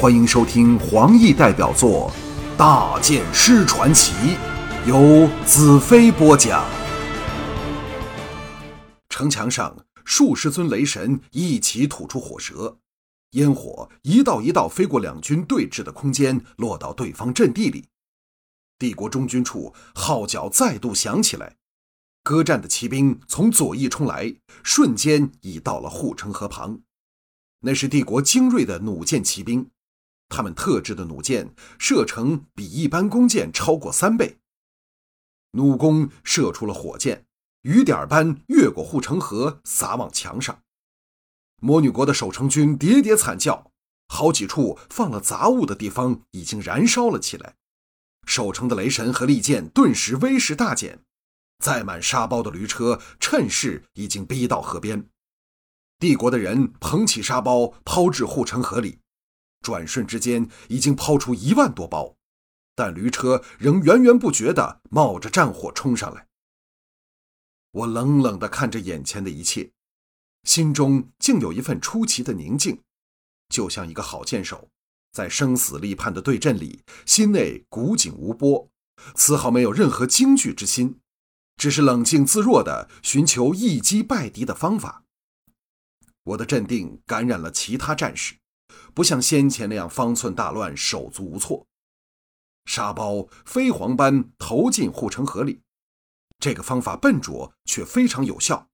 欢迎收听黄奕代表作《大剑师传奇》，由子飞播讲。城墙上数十尊雷神一起吐出火舌，烟火一道一道飞过两军对峙的空间，落到对方阵地里。帝国中军处号角再度响起来，歌战的骑兵从左翼冲来，瞬间已到了护城河旁。那是帝国精锐的弩箭骑兵，他们特制的弩箭射程比一般弓箭超过三倍。弩弓射出了火箭，雨点般越过护城河，洒往墙上。魔女国的守城军喋喋惨叫，好几处放了杂物的地方已经燃烧了起来。守城的雷神和利剑顿时威势大减，载满沙包的驴车趁势已经逼到河边。帝国的人捧起沙包抛至护城河里，转瞬之间已经抛出一万多包，但驴车仍源源不绝地冒着战火冲上来。我冷冷地看着眼前的一切，心中竟有一份出奇的宁静，就像一个好剑手在生死立判的对阵里，心内古井无波，丝毫没有任何惊惧之心，只是冷静自若地寻求一击败敌的方法。我的镇定感染了其他战士，不像先前那样方寸大乱、手足无措。沙包飞蝗般投进护城河里，这个方法笨拙却非常有效，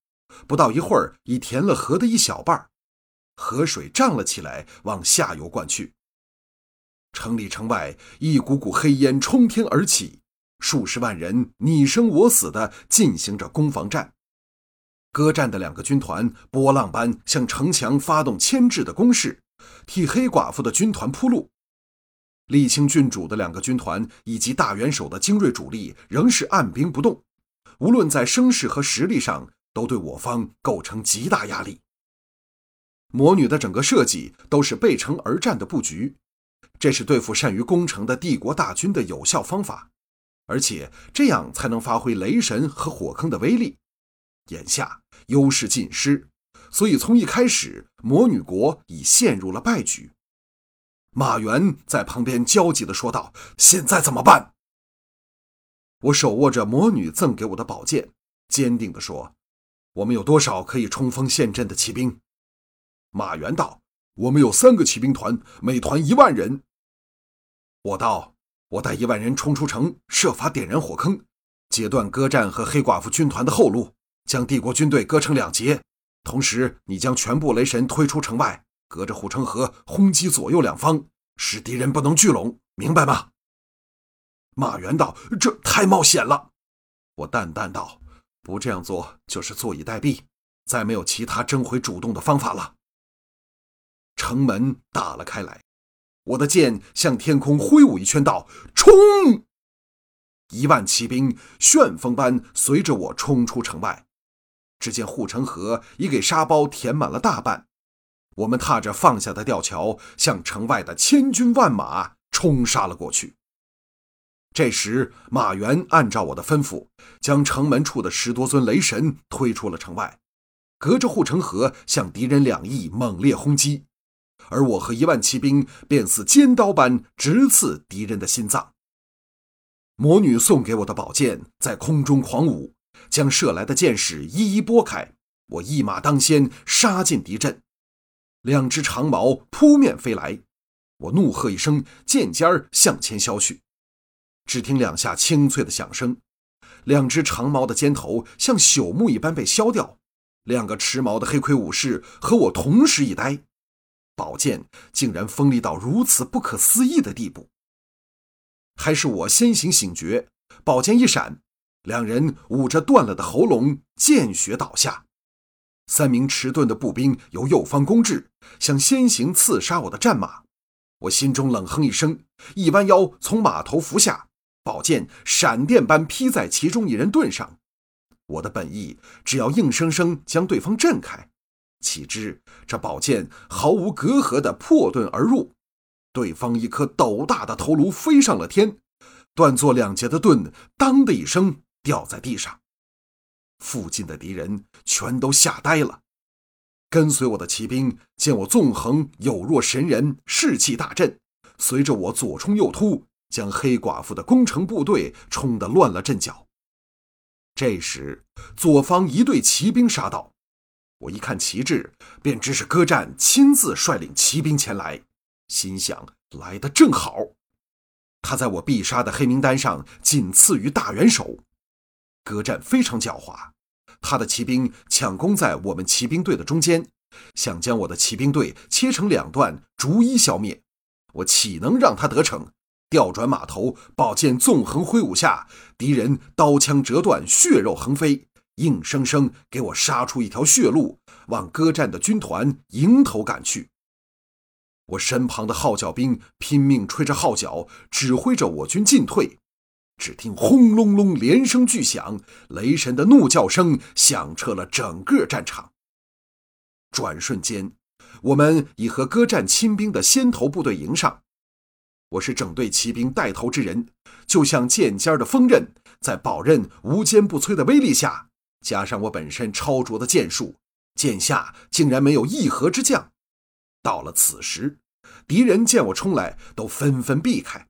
不到一会儿已填了河的一小半，河水涨了起来，往下游灌去。城里城外一股股黑烟冲天而起，数十万人你生我死地进行着攻防战。歌战的两个军团波浪般向城墙发动牵制的攻势，替黑寡妇的军团铺路。沥青郡主的两个军团以及大元首的精锐主力仍是按兵不动，无论在声势和实力上，都对我方构成极大压力。魔女的整个设计都是背城而战的布局，这是对付善于攻城的帝国大军的有效方法，而且这样才能发挥雷神和火坑的威力。眼下。优势尽失，所以从一开始，魔女国已陷入了败局。马原在旁边焦急地说道：“现在怎么办？”我手握着魔女赠给我的宝剑，坚定地说：“我们有多少可以冲锋陷阵的骑兵？”马原道：“我们有三个骑兵团，每团一万人。”我道：“我带一万人冲出城，设法点燃火坑，截断戈战和黑寡妇军团的后路。”将帝国军队割成两截，同时你将全部雷神推出城外，隔着护城河轰击左右两方，使敌人不能聚拢，明白吗？马原道：“这太冒险了。”我淡淡道：“不这样做就是坐以待毙，再没有其他争回主动的方法了。”城门打了开来，我的剑向天空挥舞一圈，道：“冲！”一万骑兵旋风般随着我冲出城外。只见护城河已给沙包填满了大半，我们踏着放下的吊桥，向城外的千军万马冲杀了过去。这时，马原按照我的吩咐，将城门处的十多尊雷神推出了城外，隔着护城河向敌人两翼猛烈轰击，而我和一万骑兵便似尖刀般直刺敌人的心脏。魔女送给我的宝剑在空中狂舞。将射来的箭矢一一拨开，我一马当先杀进敌阵，两只长矛扑面飞来，我怒喝一声，剑尖儿向前削去。只听两下清脆的响声，两只长矛的尖头像朽木一般被削掉。两个持矛的黑盔武士和我同时一呆，宝剑竟然锋利到如此不可思议的地步。还是我先行醒觉，宝剑一闪。两人捂着断了的喉咙，见血倒下。三名迟钝的步兵由右方攻至，想先行刺杀我的战马。我心中冷哼一声，一弯腰从马头伏下，宝剑闪电般劈在其中一人盾上。我的本意只要硬生生将对方震开，岂知这宝剑毫无隔阂地破盾而入，对方一颗斗大的头颅飞上了天，断作两截的盾“当”的一声。掉在地上，附近的敌人全都吓呆了。跟随我的骑兵见我纵横有若神人，士气大振，随着我左冲右突，将黑寡妇的攻城部队冲得乱了阵脚。这时，左方一队骑兵杀到，我一看旗帜，便知是戈战亲自率领骑兵前来，心想来得正好。他在我必杀的黑名单上仅次于大元首。戈战非常狡猾，他的骑兵抢攻在我们骑兵队的中间，想将我的骑兵队切成两段，逐一消灭。我岂能让他得逞？调转马头，宝剑纵横挥舞下，敌人刀枪折断，血肉横飞，硬生生给我杀出一条血路，往戈战的军团迎头赶去。我身旁的号角兵拼命吹着号角，指挥着我军进退。只听轰隆隆连声巨响，雷神的怒叫声响彻了整个战场。转瞬间，我们已和歌战亲兵的先头部队迎上。我是整队骑兵带头之人，就像剑尖的锋刃，在宝刃无坚不摧的威力下，加上我本身超卓的剑术，剑下竟然没有一合之将。到了此时，敌人见我冲来，都纷纷避开。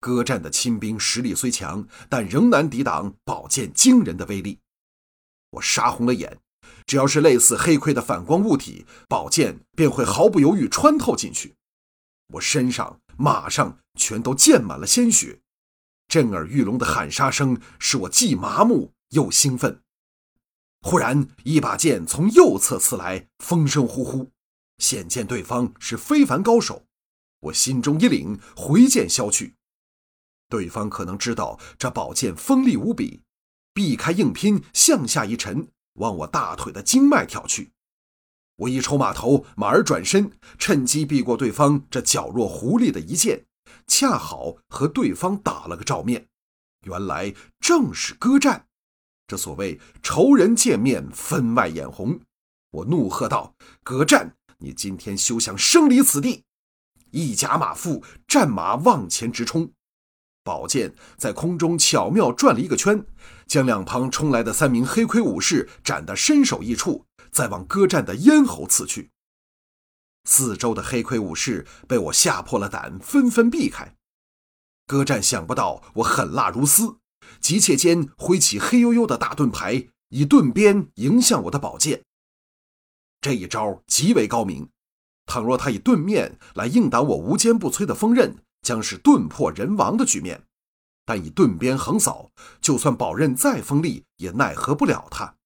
歌战的亲兵实力虽强，但仍难抵挡宝剑惊人的威力。我杀红了眼，只要是类似黑盔的反光物体，宝剑便会毫不犹豫穿透进去。我身上、马上全都溅满了鲜血，震耳欲聋的喊杀声使我既麻木又兴奋。忽然，一把剑从右侧刺来，风声呼呼。显见对方是非凡高手，我心中一凛，回剑削去。对方可能知道这宝剑锋利无比，避开硬拼，向下一沉，往我大腿的经脉挑去。我一抽马头，马儿转身，趁机避过对方这矫若狐狸的一剑，恰好和对方打了个照面。原来正是歌战。这所谓仇人见面，分外眼红。我怒喝道：“歌战！”你今天休想生离此地！一甲马腹，战马往前直冲，宝剑在空中巧妙转了一个圈，将两旁冲来的三名黑盔武士斩得身首异处，再往歌战的咽喉刺去。四周的黑盔武士被我吓破了胆，纷纷避开。歌战想不到我狠辣如斯，急切间挥起黑黝黝的大盾牌，以盾鞭迎向我的宝剑。这一招极为高明，倘若他以盾面来硬挡我无坚不摧的锋刃，将是盾破人亡的局面。但以盾鞭横扫，就算宝刃再锋利，也奈何不了他。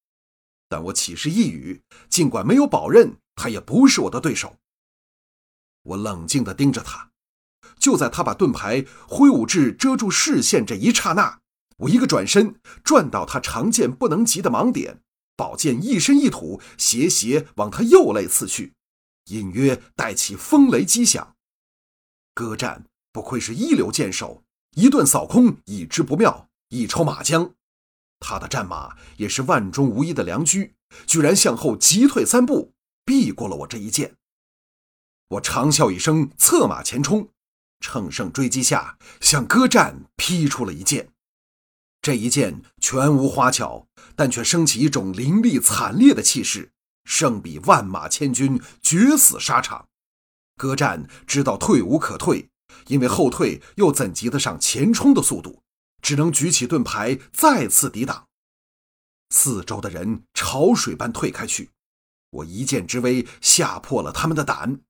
但我岂是一语？尽管没有宝刃，他也不是我的对手。我冷静地盯着他，就在他把盾牌挥舞至遮住视线这一刹那，我一个转身，转到他长剑不能及的盲点。宝剑一伸一吐，斜斜往他右肋刺去，隐约带起风雷击响。歌战不愧是一流剑手，一顿扫空已知不妙，一抽马缰，他的战马也是万中无一的良驹，居然向后急退三步，避过了我这一剑。我长啸一声，策马前冲，乘胜追击下，向戈战劈出了一剑。这一剑全无花巧，但却升起一种凌厉惨烈的气势，胜比万马千军，决死沙场。歌战知道退无可退，因为后退又怎及得上前冲的速度，只能举起盾牌再次抵挡。四周的人潮水般退开去，我一剑之威吓破了他们的胆。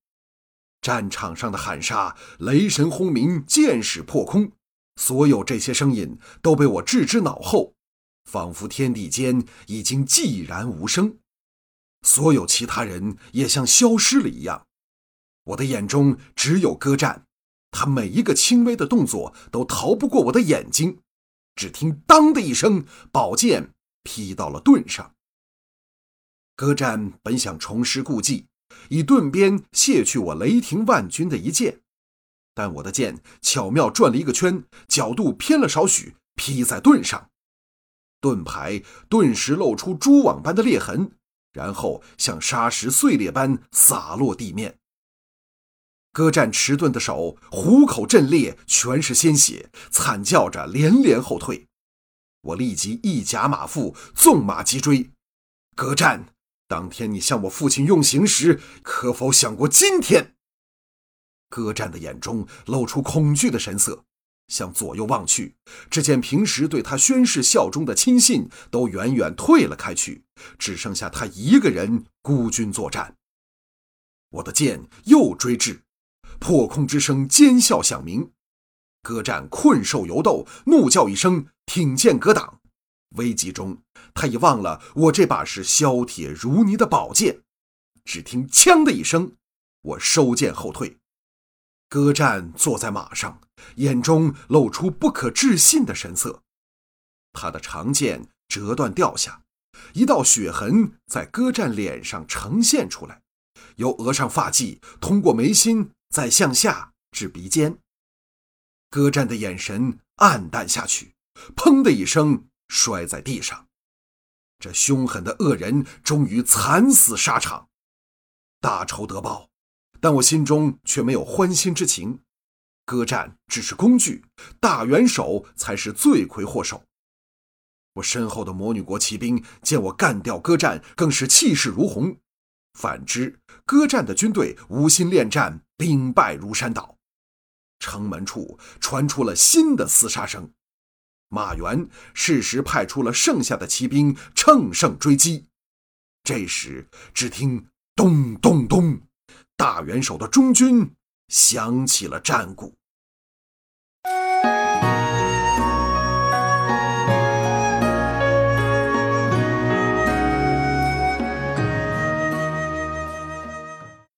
战场上的喊杀，雷神轰鸣，箭矢破空。所有这些声音都被我置之脑后，仿佛天地间已经寂然无声，所有其他人也像消失了一样。我的眼中只有歌战，他每一个轻微的动作都逃不过我的眼睛。只听“当”的一声，宝剑劈到了盾上。歌战本想重施故技，以盾鞭卸去我雷霆万钧的一剑。但我的剑巧妙转了一个圈，角度偏了少许，劈在盾上，盾牌顿时露出蛛网般的裂痕，然后像沙石碎裂般洒落地面。戈战迟钝的手虎口震裂，全是鲜血，惨叫着连连后退。我立即一甲马腹，纵马急追。戈战，当天你向我父亲用刑时，可否想过今天？戈战的眼中露出恐惧的神色，向左右望去，只见平时对他宣誓效忠的亲信都远远退了开去，只剩下他一个人孤军作战。我的剑又追至，破空之声尖啸响鸣，歌战困兽犹斗，怒叫一声，挺剑格挡。危急中，他已忘了我这把是削铁如泥的宝剑。只听“枪”的一声，我收剑后退。歌战坐在马上，眼中露出不可置信的神色。他的长剑折断掉下，一道血痕在歌战脸上呈现出来，由额上发髻通过眉心，再向下至鼻尖。歌战的眼神暗淡下去，砰的一声摔在地上。这凶狠的恶人终于惨死沙场，大仇得报。但我心中却没有欢欣之情，歌战只是工具，大元首才是罪魁祸首。我身后的魔女国骑兵见我干掉歌战，更是气势如虹；反之，歌战的军队无心恋战，兵败如山倒。城门处传出了新的厮杀声，马援适时派出了剩下的骑兵乘胜追击。这时，只听咚咚咚。大元首的中军响起了战鼓。